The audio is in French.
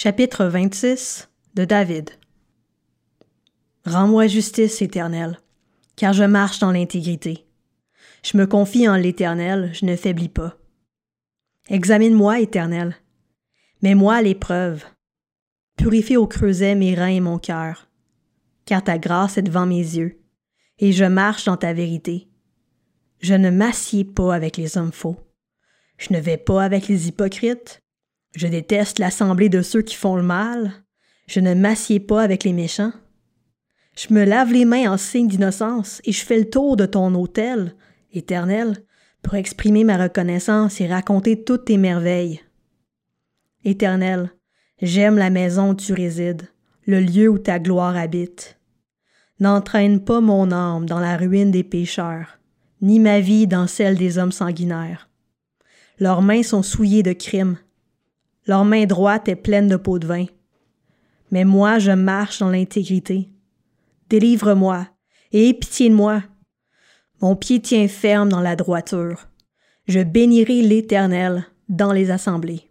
Chapitre 26 de David Rends-moi justice, Éternel, car je marche dans l'intégrité. Je me confie en l'Éternel, je ne faiblis pas. Examine-moi, Éternel. Mets-moi à l'épreuve. Purifie au creuset mes reins et mon cœur, car ta grâce est devant mes yeux, et je marche dans ta vérité. Je ne m'assieds pas avec les hommes faux. Je ne vais pas avec les hypocrites. Je déteste l'assemblée de ceux qui font le mal. Je ne m'assieds pas avec les méchants. Je me lave les mains en signe d'innocence et je fais le tour de ton autel, éternel, pour exprimer ma reconnaissance et raconter toutes tes merveilles. Éternel, j'aime la maison où tu résides, le lieu où ta gloire habite. N'entraîne pas mon âme dans la ruine des pécheurs, ni ma vie dans celle des hommes sanguinaires. Leurs mains sont souillées de crimes. Leur main droite est pleine de pots de vin. Mais moi, je marche dans l'intégrité. Délivre-moi et aie pitié de moi. Mon pied tient ferme dans la droiture. Je bénirai l'Éternel dans les assemblées.